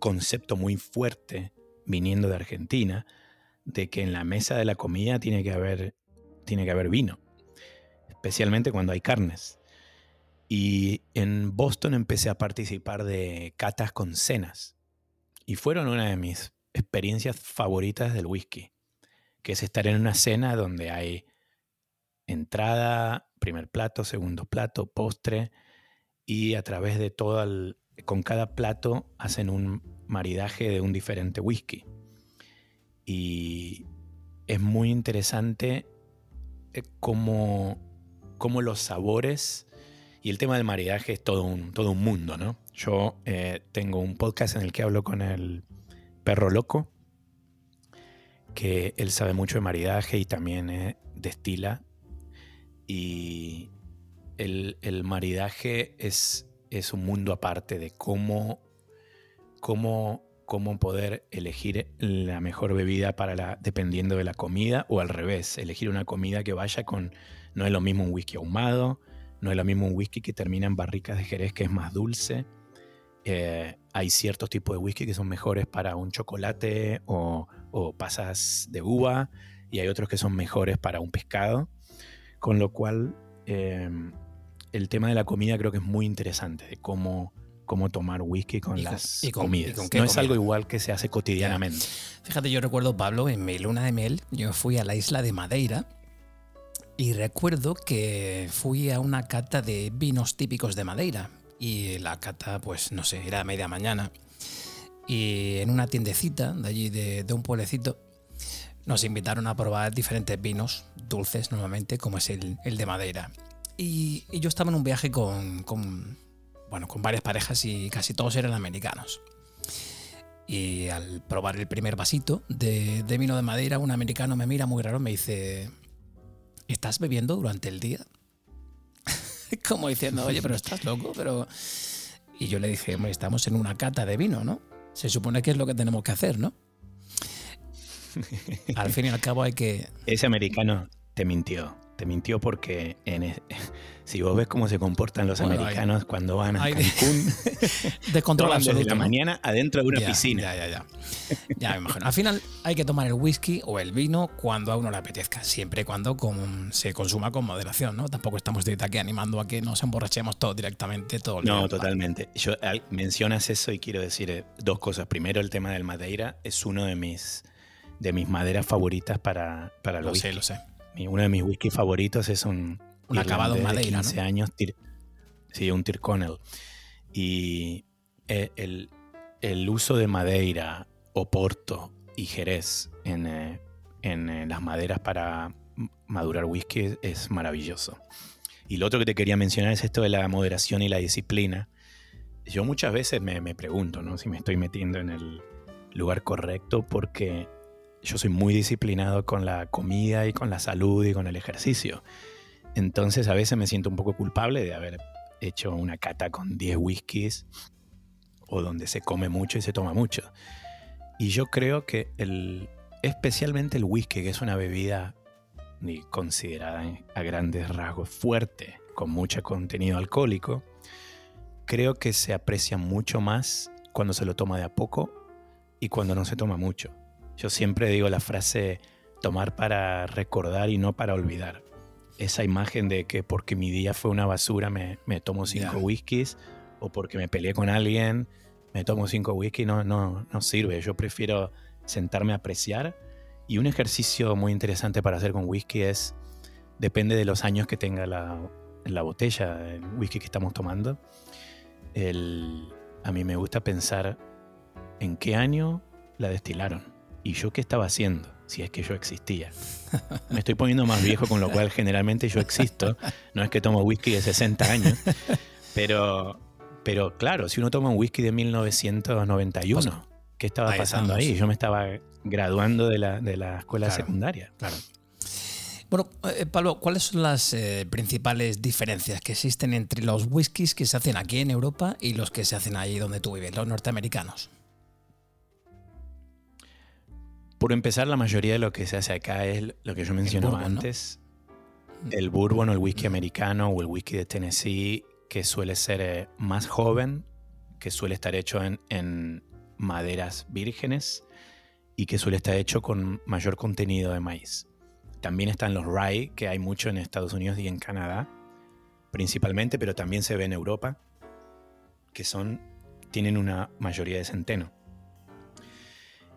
concepto muy fuerte viniendo de Argentina de que en la mesa de la comida tiene que haber, tiene que haber vino, especialmente cuando hay carnes. Y en Boston empecé a participar de catas con cenas. Y fueron una de mis experiencias favoritas del whisky, que es estar en una cena donde hay entrada, primer plato, segundo plato, postre, y a través de todo el, con cada plato hacen un maridaje de un diferente whisky. Y es muy interesante eh, cómo, los sabores y el tema del maridaje es todo un, todo un mundo, ¿no? Yo eh, tengo un podcast en el que hablo con el perro loco, que él sabe mucho de maridaje y también eh, destila. Y el, el maridaje es es un mundo aparte de cómo, cómo, cómo poder elegir la mejor bebida para dependiendo de la comida o al revés, elegir una comida que vaya con, no es lo mismo un whisky ahumado, no es lo mismo un whisky que termina en barricas de jerez que es más dulce. Eh, hay ciertos tipos de whisky que son mejores para un chocolate o, pasas de uva y hay otros que son mejores para un pescado. Con lo cual, eh, el tema de la comida creo que es muy interesante, de cómo, cómo tomar whisky con las comidas. no es algo igual que se hace cotidianamente. Fíjate, yo recuerdo, Pablo, en mi luna de miel, yo fui a la isla de Madeira y recuerdo que fui a una cata de vinos típicos de Madeira. Y la cata, pues no sé, era media mañana. Y en una tiendecita de allí, de, un pueblecito, nos invitaron a probar diferentes vinos, dulces normalmente, como es el, el de Madeira. Y, yo estaba en un viaje con, bueno, con varias parejas y casi todos eran americanos. Y al probar el primer vasito de, vino de madera, un americano me mira muy raro, me dice, ¿estás bebiendo durante el día? *laughs* Como diciendo, oye, pero estás loco, pero... Y yo le dije, estamos en una cata de vino, ¿no? Se supone que es lo que tenemos que hacer, ¿no? *laughs* Al fin y al cabo hay que... Ese americano te mintió te mintió porque en, e, *laughs* si vos ves cómo se comportan los americanos cuando van a Cancún, *laughs* de absoluto. Desde la mañana adentro de una piscina. Ya, ya, ya. Ya me imagino. Al final hay que tomar el whisky o el vino cuando a uno le apetezca, siempre y cuando se consuma con moderación, ¿no? Tampoco estamos aquí animando a que nos emborrachemos todo directamente todo el No, totalmente. Yo mencionas eso y quiero decir eh, dos cosas. Primero, el tema del Madeira es uno de mis de mis maderas favoritas para, para lo sé, lo sé uno de mis whisky favoritos es un, un acabado en madera, de 15 años, sí, un Tirconel. Y eh, el, uso de Madeira, Oporto y Jerez en, eh, en eh, las maderas para madurar whisky es maravilloso. Y lo otro que te quería mencionar es esto de la moderación y la disciplina. Yo muchas veces me, me pregunto ¿no? si me estoy metiendo en el lugar correcto porque yo soy muy disciplinado con la comida y con la salud y con el ejercicio. Entonces a veces me siento un poco culpable de haber hecho una cata con 10 whiskies o donde se come mucho y se toma mucho. Y yo creo que el, especialmente el whisky, que es una bebida considerada a grandes rasgos fuerte, con mucho contenido alcohólico, creo que se aprecia mucho más cuando se lo toma de a poco y cuando no se toma mucho. Yo siempre digo la frase tomar para recordar y no para olvidar. Esa imagen de que porque mi día fue una basura me, tomo cinco whiskies o porque me peleé con alguien me tomo cinco whiskies no, no, no sirve. Yo prefiero sentarme a apreciar. Y un ejercicio muy interesante para hacer con whisky es, depende de los años que tenga la, la botella, el whisky que estamos tomando. a mí me gusta pensar en qué año la destilaron ¿Y yo qué estaba haciendo? Si es que yo existía. *laughs* Me estoy poniendo más viejo, con lo cual generalmente yo existo. No es que tomo whisky de 60 años. Pero, pero claro, si uno toma un whisky de 1991, ¿qué estaba pasando ahí? Yo me estaba graduando de la, de la escuela secundaria. Claro. Bueno, eh, Pablo, ¿cuáles son las eh, principales diferencias que existen entre los whiskies que se hacen aquí en Europa y los que se hacen ahí donde tú vives, los norteamericanos? Por empezar, la mayoría de lo que se hace acá es lo que yo mencionaba antes. El bourbon o el whisky americano o el whisky de Tennessee, que suele ser eh, más joven, que suele estar hecho en, maderas vírgenes y que suele estar hecho con mayor contenido de maíz. También están los rye, que hay mucho en Estados Unidos y en Canadá, principalmente, pero también se ve en Europa, que son, tienen una mayoría de centeno.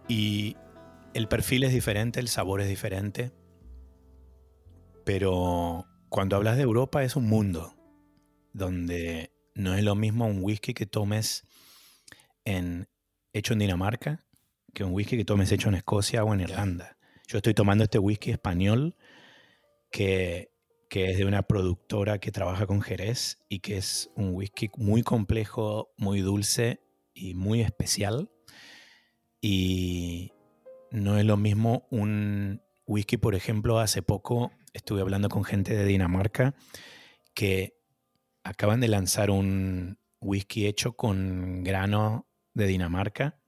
Y el perfil es diferente, el sabor es diferente, pero cuando hablas de Europa es un mundo donde no es lo mismo un whisky que tomes en, hecho en Dinamarca que un whisky que tomes hecho en Escocia o en Irlanda. Yo estoy tomando este whisky español que, que es de una productora que trabaja con Jerez y que es un whisky muy complejo, muy dulce y muy especial. Y, no es lo mismo un whisky, por ejemplo, hace poco estuve hablando con gente de Dinamarca que acaban de lanzar un whisky hecho con grano de Dinamarca,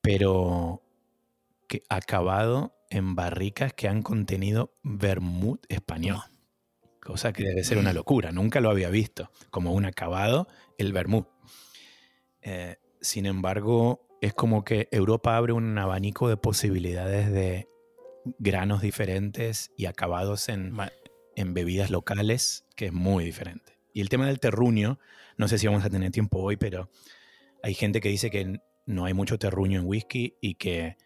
pero que acabado en barricas que han contenido vermut español. Cosa que debe ser una locura, nunca lo había visto, como un acabado el vermut. Eh, sin embargo, es como que Europa abre un abanico de posibilidades de granos diferentes y acabados en, en bebidas locales, que es muy diferente. Y el tema del terruño, no sé si vamos a tener tiempo hoy, pero hay gente que dice que no hay mucho terruño en whisky y que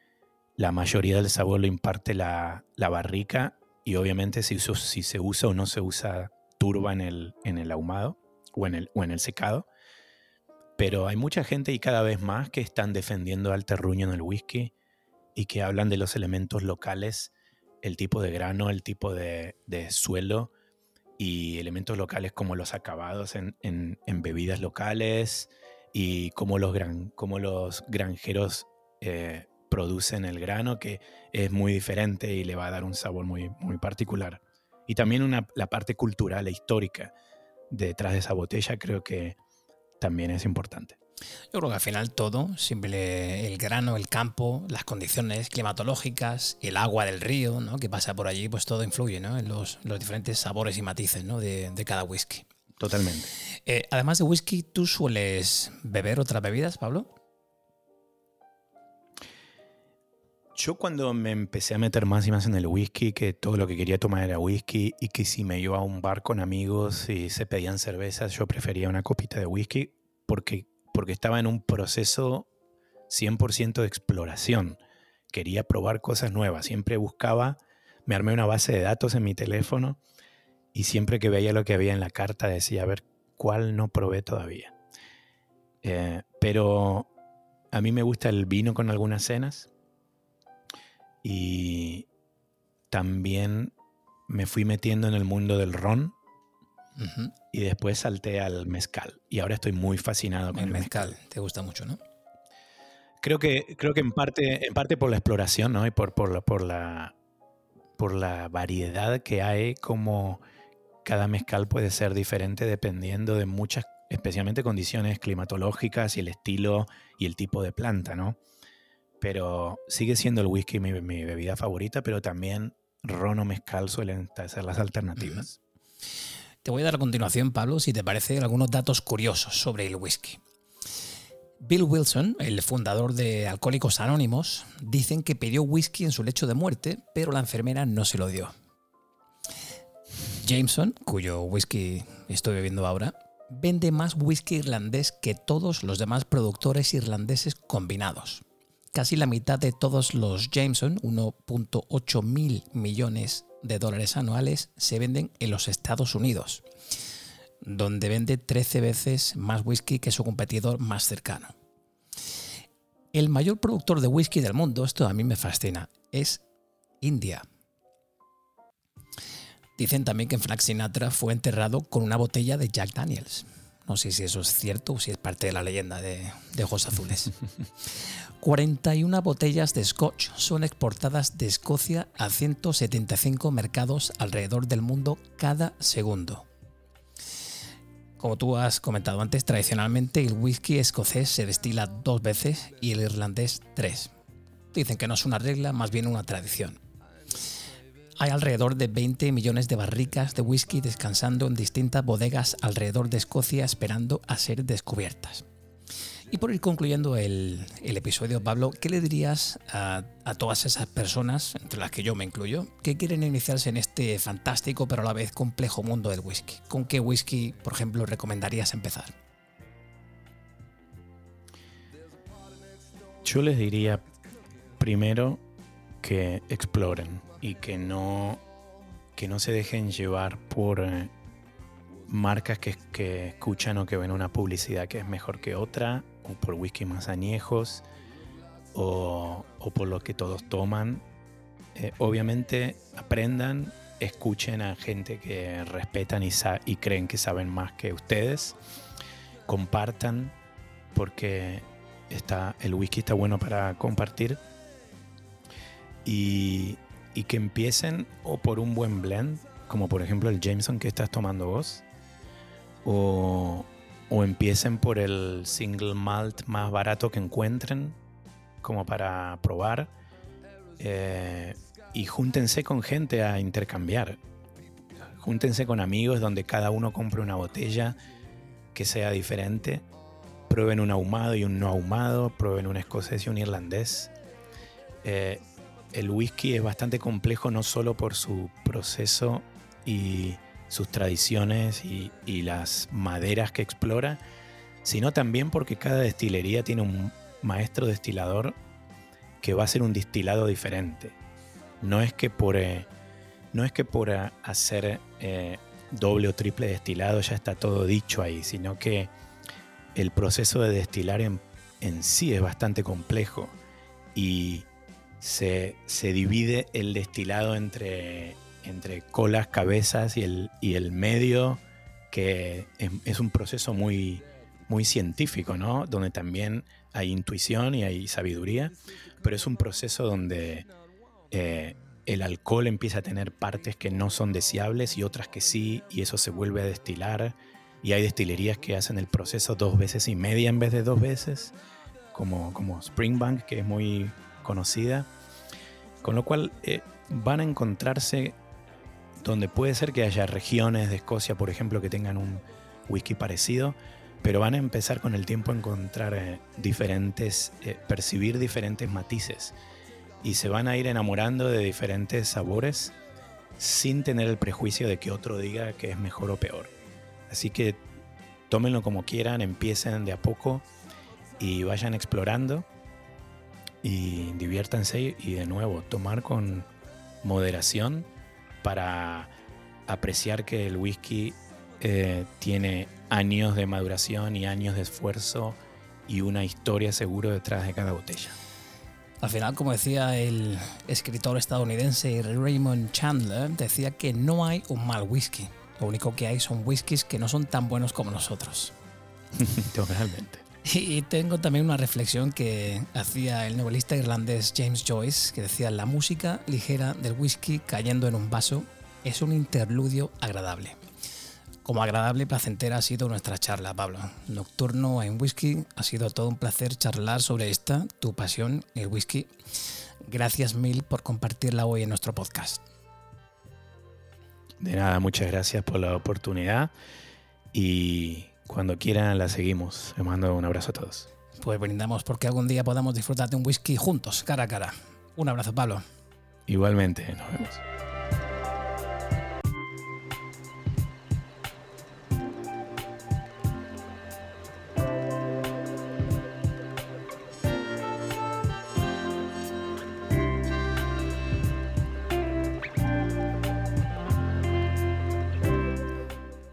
la mayoría del sabor lo imparte la, barrica y obviamente si, si, se usa o no se usa turba en el, en el ahumado o en el, o en el secado. Pero hay mucha gente y cada vez más que están defendiendo al terruño en el whisky y que hablan de los elementos locales, el tipo de grano, el tipo de, suelo y elementos locales como los acabados en, bebidas locales, y cómo los, granjeros eh, producen el grano, que es muy diferente y le va a dar un sabor muy, muy particular. Y también la parte cultural e histórica detrás de esa botella creo que también es importante. Yo creo que al final todo, siempre el grano, el campo, las condiciones climatológicas, el agua del río ¿no? que pasa por allí, pues todo influye ¿no? en los, los, diferentes sabores y matices ¿no? de, de, cada whisky. Totalmente. Eh, además de whisky, ¿tú sueles beber otras bebidas, Pablo? Yo cuando me empecé a meter más y más en el whisky, que todo lo que quería tomar era whisky y que si me iba a un bar con amigos y se pedían cervezas, yo prefería una copita de whisky porque, porque estaba en un proceso 100% de exploración. Quería probar cosas nuevas, siempre buscaba, me armé una base de datos en mi teléfono y siempre que veía lo que había en la carta decía, a ver, ¿cuál no probé todavía? Eh, pero a mí me gusta el vino con algunas cenas y también me fui metiendo en el mundo del ron y después salté al mezcal. Y ahora estoy muy fascinado con el, mezcal. Te gusta mucho, ¿no? Creo que, creo que en, parte, en parte por la exploración ¿no? y por, por, la, por, la, por la variedad que hay, como cada mezcal puede ser diferente dependiendo de muchas, especialmente condiciones climatológicas y el estilo y el tipo de planta, ¿no? pero sigue siendo el whisky mi, bebida favorita, pero también ron o mezcal suelen ser las alternativas. Te voy a dar a continuación, Pablo, si te parece, algunos datos curiosos sobre el whisky. Bill Wilson, el fundador de Alcohólicos Anónimos, dicen que pidió whisky en su lecho de muerte, pero la enfermera no se lo dio. Jameson, cuyo whisky estoy bebiendo ahora, vende más whisky irlandés que todos los demás productores irlandeses combinados casi la mitad de todos los Jameson, 1.8 mil millones de dólares anuales, se venden en los Estados Unidos, donde vende 13 veces más whisky que su competidor más cercano. El mayor productor de whisky del mundo, esto a mí me fascina, es India. Dicen también que Frank Sinatra fue enterrado con una botella de Jack Daniels. No sé si eso es cierto o si es parte de la leyenda de, de Ojos Azules. *laughs* 41 botellas de Scotch son exportadas de Escocia a 175 mercados alrededor del mundo cada segundo. Como tú has comentado antes, tradicionalmente el whisky escocés se destila dos veces y el irlandés tres. Dicen que no es una regla, más bien una tradición. Hay alrededor de 20 millones de barricas de whisky descansando en distintas bodegas alrededor de Escocia esperando a ser descubiertas. Y por ir concluyendo el, episodio, Pablo, ¿qué le dirías a, todas esas personas, entre las que yo me incluyo, que quieren iniciarse en este fantástico pero a la vez complejo mundo del whisky? ¿Con qué whisky, por ejemplo, recomendarías empezar? Yo les diría primero que exploren y que no, que no se dejen llevar por eh, marcas que, que, escuchan o que ven una publicidad que es mejor que otra, o por whisky más añejos, o, por lo que todos toman. Eh, obviamente aprendan, escuchen a gente que respetan y, y creen que saben más que ustedes, compartan, porque está, el whisky está bueno para compartir. Y, y que empiecen o por un buen blend, como por ejemplo el Jameson que estás tomando vos, o, o empiecen por el single malt más barato que encuentren, como para probar, eh, y júntense con gente a intercambiar. Júntense con amigos donde cada uno compre una botella que sea diferente. Prueben un ahumado y un no ahumado, prueben un escocés y un irlandés. Eh, el whisky es bastante complejo no solo por su proceso y sus tradiciones y, las maderas que explora, sino también porque cada destilería tiene un maestro destilador que va a hacer un destilado diferente. No es que por, eh, no es que por eh, hacer eh, doble o triple destilado ya está todo dicho ahí, sino que el proceso de destilar en, en sí es bastante complejo y se, divide el destilado entre, entre colas, cabezas y el, y el medio, que es, un proceso muy, muy científico, ¿no? Donde también hay intuición y hay sabiduría, pero es un proceso donde eh, el alcohol empieza a tener partes que no son deseables y otras que sí, y eso se vuelve a destilar. Y hay destilerías que hacen el proceso dos veces y media en vez de dos veces, como, como Springbank, que es muy conocida. Con lo cual eh, van a encontrarse donde puede ser que haya regiones de Escocia, por ejemplo, que tengan un whisky parecido, pero van a empezar con el tiempo a encontrar eh, diferentes, eh, percibir diferentes matices y se van a ir enamorando de diferentes sabores sin tener el prejuicio de que otro diga que es mejor o peor. Así que tómenlo como quieran, empiecen de a poco y vayan explorando y diviértanse y de nuevo tomar con moderación para apreciar que el whisky eh, tiene años de maduración y años de esfuerzo y una historia seguro detrás de cada botella. Al final, como decía el escritor estadounidense Raymond Chandler, decía que no hay un mal whisky. Lo único que hay son whiskies que no son tan buenos como nosotros. *laughs* Totalmente. Y tengo también una reflexión que hacía el novelista irlandés James Joyce, que decía, la música ligera del whisky cayendo en un vaso es un interludio agradable. Como agradable y placentera ha sido nuestra charla, Pablo. Nocturno en whisky, ha sido todo un placer charlar sobre esta, tu pasión, el whisky. Gracias mil por compartirla hoy en nuestro podcast. De nada, muchas gracias por la oportunidad y cuando quieran la seguimos. Les mando un abrazo a todos. Pues brindamos porque algún día podamos disfrutar de un whisky juntos, cara a cara. Un abrazo, Pablo. Igualmente, nos vemos.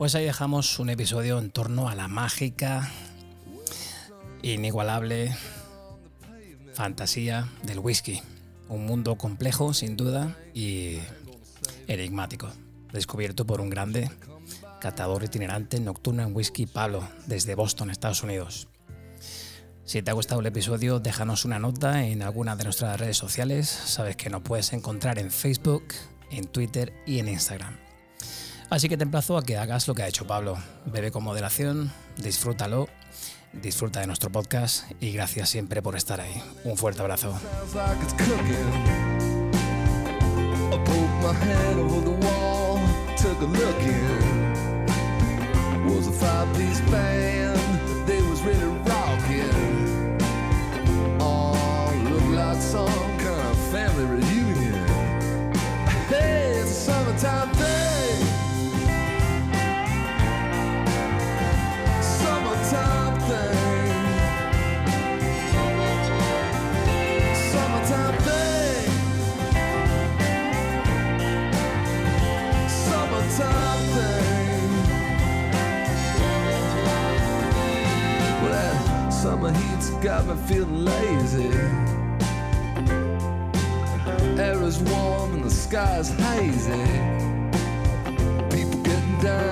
Pues ahí dejamos un episodio en torno a la mágica, inigualable fantasía del whisky. Un mundo complejo, sin duda, y enigmático. Descubierto por un grande catador itinerante nocturno en whisky, Pablo, desde Boston, Estados Unidos. Si te ha gustado el episodio, déjanos una nota en alguna de nuestras redes sociales. Sabes que nos puedes encontrar en Facebook, en Twitter y en Instagram. Así que te emplazo a que hagas lo que ha hecho Pablo. Bebe con moderación, disfrútalo, disfruta de nuestro podcast y gracias siempre por estar ahí. Un fuerte abrazo. Got me feeling lazy. Air is warm and the sky's hazy. People getting down.